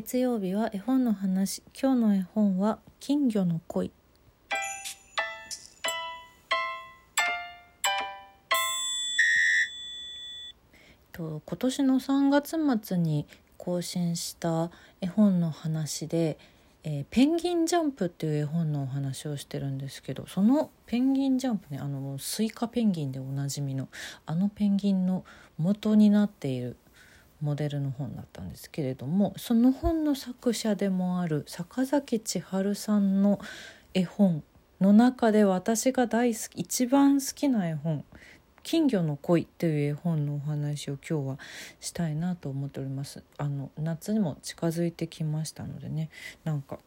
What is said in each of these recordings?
月曜日は絵本の話。今日の絵本は金魚の恋。と今年の3月末に更新した絵本の話でえー、ペンギンジャンプっていう絵本のお話をしてるんですけどそのペンギンジャンプねあのスイカペンギンでおなじみのあのペンギンの元になっているモデルの本だったんですけれどもその本の作者でもある坂崎千春さんの絵本の中で私が大好き一番好きな絵本金魚の恋という絵本のお話を今日はしたいなと思っております。あの夏にも近づいてきましたのでねなんか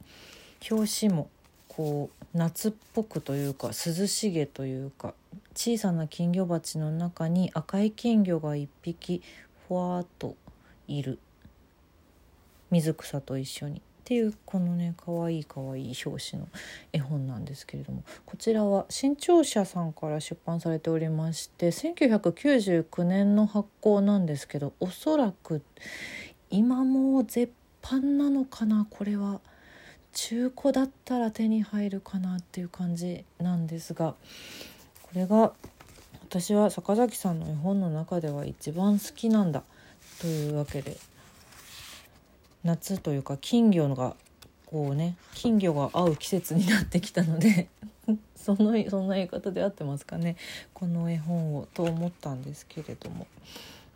表紙もこう夏っぽくというか涼しげというか小さな金魚鉢の中に赤い金魚が1匹ふわっといる。水草と一緒に。っていうこのねかわいいかわいい表紙の絵本なんですけれども。こちらは新潮社さんから出版されておりまして1999年の発行なんですけどおそらく今も絶版なのかな？これは中古だったら手に入るかな？っていう感じなんですがこれが私は坂崎さんの絵本の中では一番好きなんだというわけで。夏というか金魚がこうね金魚が合う季節になってきたので そのそんな言い方で合ってますかね。この絵本をと思ったんですけれども。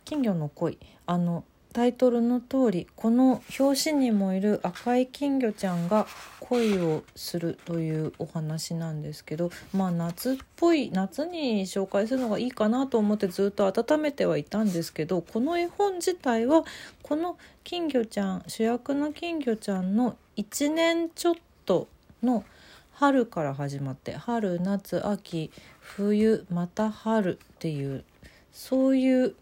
金魚の恋。あのタイトルの通りこの表紙にもいる赤い金魚ちゃんが恋をするというお話なんですけどまあ夏っぽい夏に紹介するのがいいかなと思ってずっと温めてはいたんですけどこの絵本自体はこの金魚ちゃん主役の金魚ちゃんの1年ちょっとの春から始まって春夏秋冬また春っていうそういう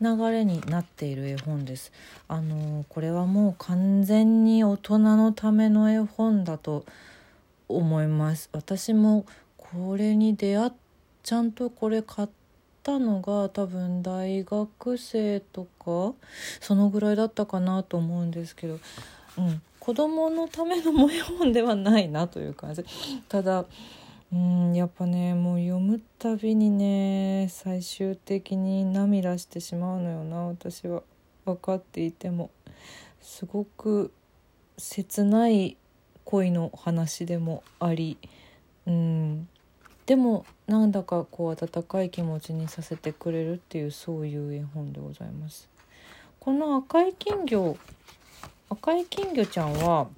流れになっている絵本です。あのこれはもう完全に大人のための絵本だと思います。私もこれに出会っちゃんとこれ買ったのが多分大学生とかそのぐらいだったかなと思うんですけど、うん、子供のための絵本ではないなという感じ。ただうんやっぱねもう読むたびにね最終的に涙してしまうのよな私は。分かっていても。すごく切ない恋の話でもあり。うん。でもなんだかこう温かい気持ちにさせてくれるっていうそういう絵本でございます。この赤い金魚赤い金魚ちゃんは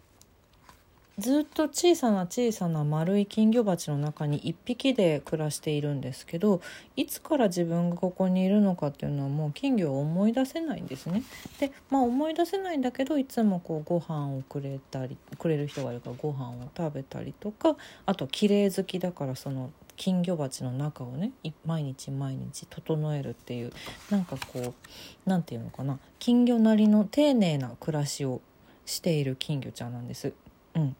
ずっと小さな小さな丸い金魚鉢の中に1匹で暮らしているんですけどいつから自分がここにいるのかっていうのはもう金魚を思い出せないんですね。でまあ思い出せないんだけどいつもこうご飯をくれたりくれる人がいるからご飯を食べたりとかあと綺麗好きだからその金魚鉢の中をね毎日毎日整えるっていうなんかこう何て言うのかな金魚なりの丁寧な暮らしをしている金魚ちゃんなんです。うん、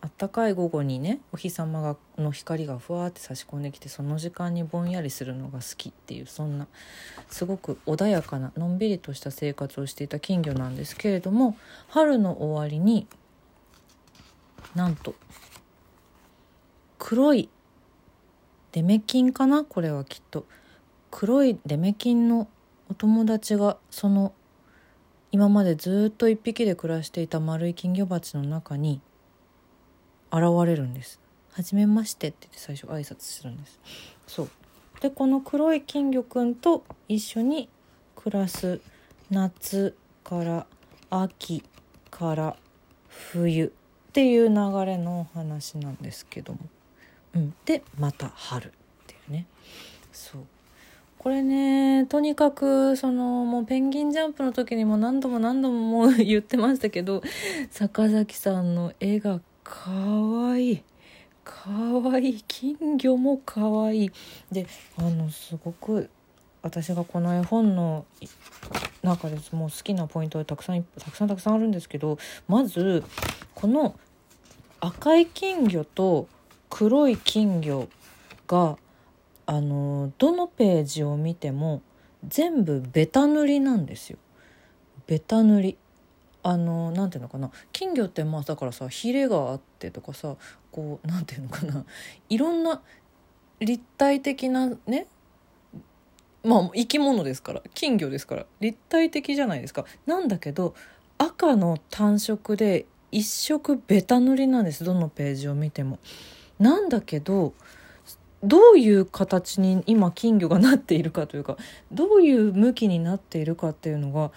あったかい午後にねお日様がの光がふわって差し込んできてその時間にぼんやりするのが好きっていうそんなすごく穏やかなのんびりとした生活をしていた金魚なんですけれども春の終わりになんと黒いデメキンかな？これはきっと。黒いデメキンのお友達がその今までずっと一匹で暮らしていた丸い金魚鉢の中に現れるんです「はじめまして」って言って最初挨拶するんです。そう。でこの黒い金魚くんと一緒に暮らす夏から秋から冬っていう流れのお話なんですけども、うん、でまた春っていうね。そう。これねとにかくそのもうペンギンジャンプの時にも何度も何度ももう 言ってましたけど坂崎さんの絵がかわい。いかわい。い金魚もかわい。いであのすごく私がこの絵本の中です。もう好きなポイントがたくさんたくさんたくさんあるんですけどまずこの赤い金魚と黒い金魚があのどのページを見ても全部ベタ塗りなんですよ。ベタ塗り。あのなんていうのかな。金魚ってまあだからさヒレがあってとかさこうなんていうのかな。いろんな立体的なね。まあ生き物ですから。金魚ですから。立体的じゃないですか。なんだけど赤の単色で一色ベタ塗りなんです。どのページを見ても。なんだけどどういう形に今金魚がなっているかというかどういう向きになっているかっていうのが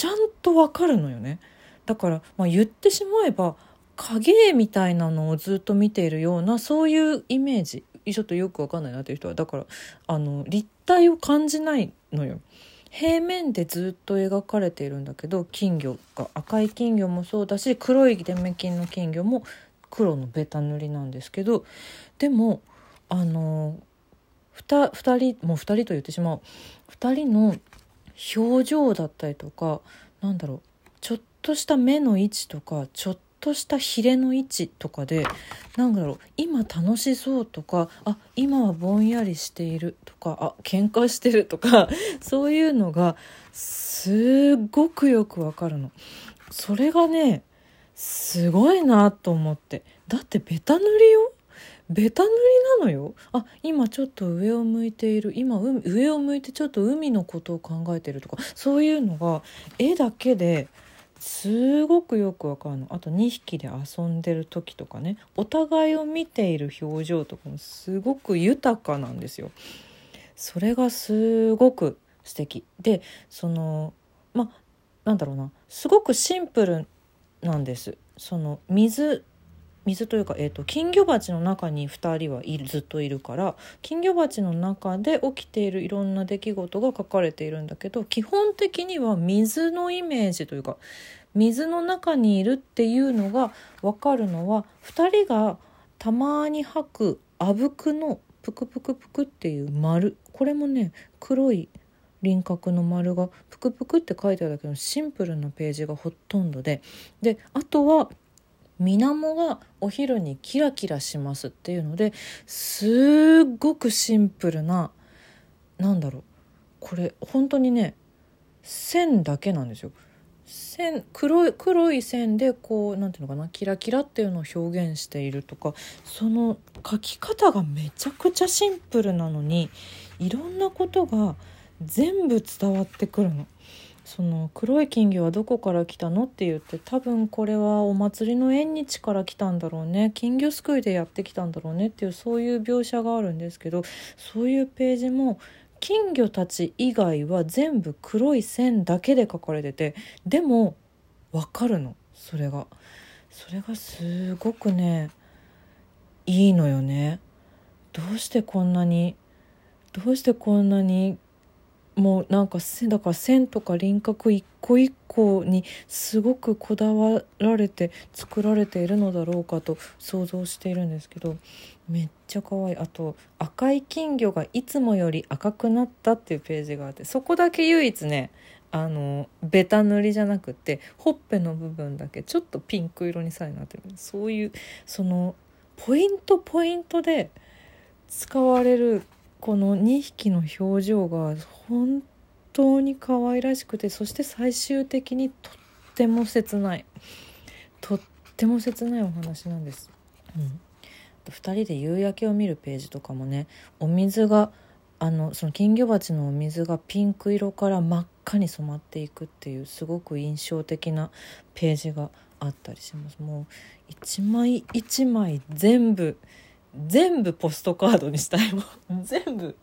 ちゃんとわかるのよね。だから、まあ、言ってしまえば影絵みたいなのをずっと見ているようなそういうイメージちょっとよくわかんないなっていう人はだからあの立体を感じないのよ。平面でずっと描かれているんだけど金魚が赤い金魚もそうだし黒いデメキンの金魚も黒のベタ塗りなんですけどでもあの 2, 2人もう2人と言ってしまう2人の表情だったりとかなんだろうちょっとした目の位置とかちょっとしたヒレの位置とかでなんだろう今楽しそうとかあ今はぼんやりしているとかあ喧嘩してるとか そういうのがすっごくよくわかるの。それがねすごいなと思ってだってベタ塗りよベタ塗りなのよ。あ今ちょっと上を向いている。今上を向いてちょっと海のことを考えてるとか。そういうのが絵だけですごくよくわかるの。あと2匹で遊んでる時とかね。お互いを見ている表情とかもすごく豊かなんですよ。それがすごく素敵。でそのまあなんだろうな。すごくシンプルなんです。その水水というか、えーと、金魚鉢の中に2人はいるずっといるから金魚鉢の中で起きているいろんな出来事が書かれているんだけど基本的には水のイメージというか水の中にいるっていうのが分かるのは2人がたまに吐くあぶくのプクプクプクっていう丸。これもね黒い輪郭の丸がプクプクって書いてあるだけのシンプルなページがほとんどで。であとは水面がお昼にキラキラしますっていうのですっごくシンプルななんだろうこれ本当にね線だけなんですよ。線黒い黒い線でこう何ていうのかなキラキラっていうのを表現しているとかその描き方がめちゃくちゃシンプルなのにいろんなことが全部伝わってくるの。その黒い金魚はどこから来たのって言って多分これはお祭りの縁日から来たんだろうね。金魚すくいでやってきたんだろうねっていうそういう描写があるんですけどそういうページも金魚たち以外は全部黒い線だけで描かれててでも分かるの。それが。それがすごくねいいのよね。どうしてこんなにどうしてこんなにもうなんかだから線とか輪郭一個一個にすごくこだわられて作られているのだろうかと想像しているんですけどめっちゃ可愛い。あと「赤い金魚がいつもより赤くなった」っていうページがあってそこだけ唯一ねあのベタ塗りじゃなくてほっぺの部分だけちょっとピンク色にさえなってる。そういうそのポイントポイントで使われるこの2匹の表情が本当に可愛らしくてそして最終的にとっても切ないとっても切ないお話なんです。うん、2人で夕焼けを見るページとかもねお水があのその金魚鉢のお水がピンク色から真っ赤に染まっていくっていうすごく印象的なページがあったりします。もう一枚一枚全部全部ポストカードにしたいもん。全部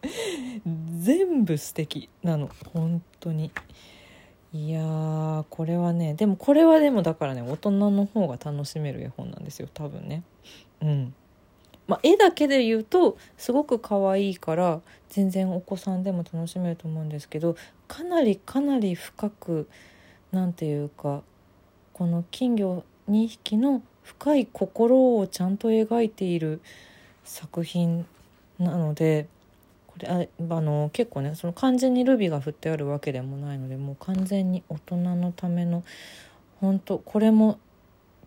全部素敵なの。本当に。いやこれはねでもこれはでもだからね大人の方が楽しめる絵本なんですよ。多分ね。うん。まあ、絵だけで言うとすごく可愛いから全然お子さんでも楽しめると思うんですけどかなりかなり深く何て言うかこの金魚2匹の深い心をちゃんと描いている作品なのでこれああの結構ねその完全にルビが振ってあるわけでもないのでもう完全に大人のための本当これも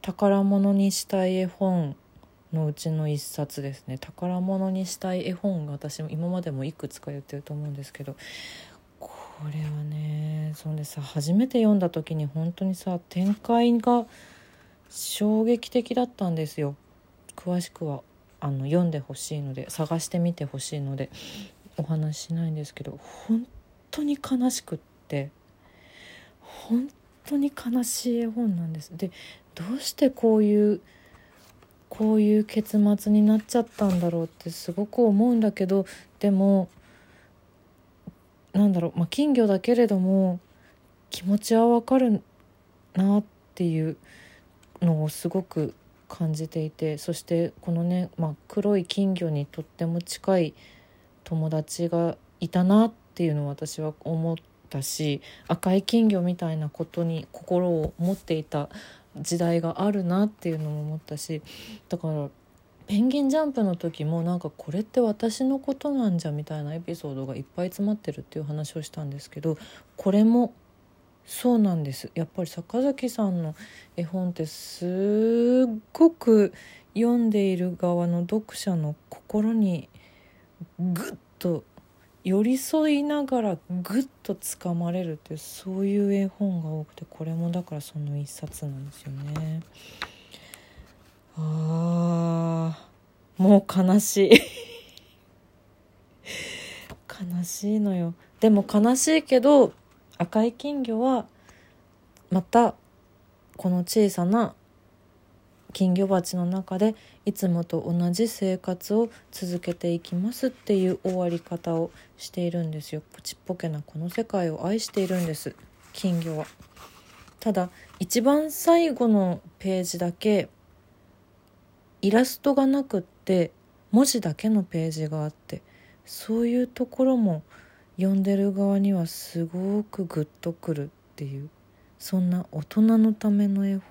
宝物にしたい絵本のうちの一冊ですね。宝物にしたい絵本が私も今までもいくつか言ってると思うんですけどこれはねそんでさ初めて読んだ時に本当にさ展開が衝撃的だったんですよ。詳しくは。あの読んでほしいので探してみてほしいのでお話ししないんですけど本当に悲しくって本当に悲しい絵本なんです。でどうしてこういうこういう結末になっちゃったんだろうってすごく思うんだけどでもなんだろう、まあ、金魚だけれども気持ちはわかるなっていうのをすごく感じていてそしてこのね、まあ、黒い金魚にとっても近い友達がいたなっていうのを私は思ったし赤い金魚みたいなことに心を持っていた時代があるなっていうのも思ったしだからペンギンジャンプの時もなんかこれって私のことなんじゃみたいなエピソードがいっぱい詰まってるっていう話をしたんですけどこれもそうなんです。やっぱり坂崎さんの絵本ってすっごく読んでいる側の読者の心にぐっと寄り添いながらぐっとつかまれるっていうそういう絵本が多くてこれもだからその一冊なんですよね。あーもう悲しい。悲しいのよ。でも悲しいけど赤い金魚はまたこの小さな金魚鉢の中でいつもと同じ生活を続けていきますっていう終わり方をしているんですよ。ポチっぽけなこの世界を愛しているんです金魚は。ただ一番最後のページだけイラストがなくって文字だけのページがあってそういうところも読んでる側にはすごくグッとくるっていうそんな大人のための絵本。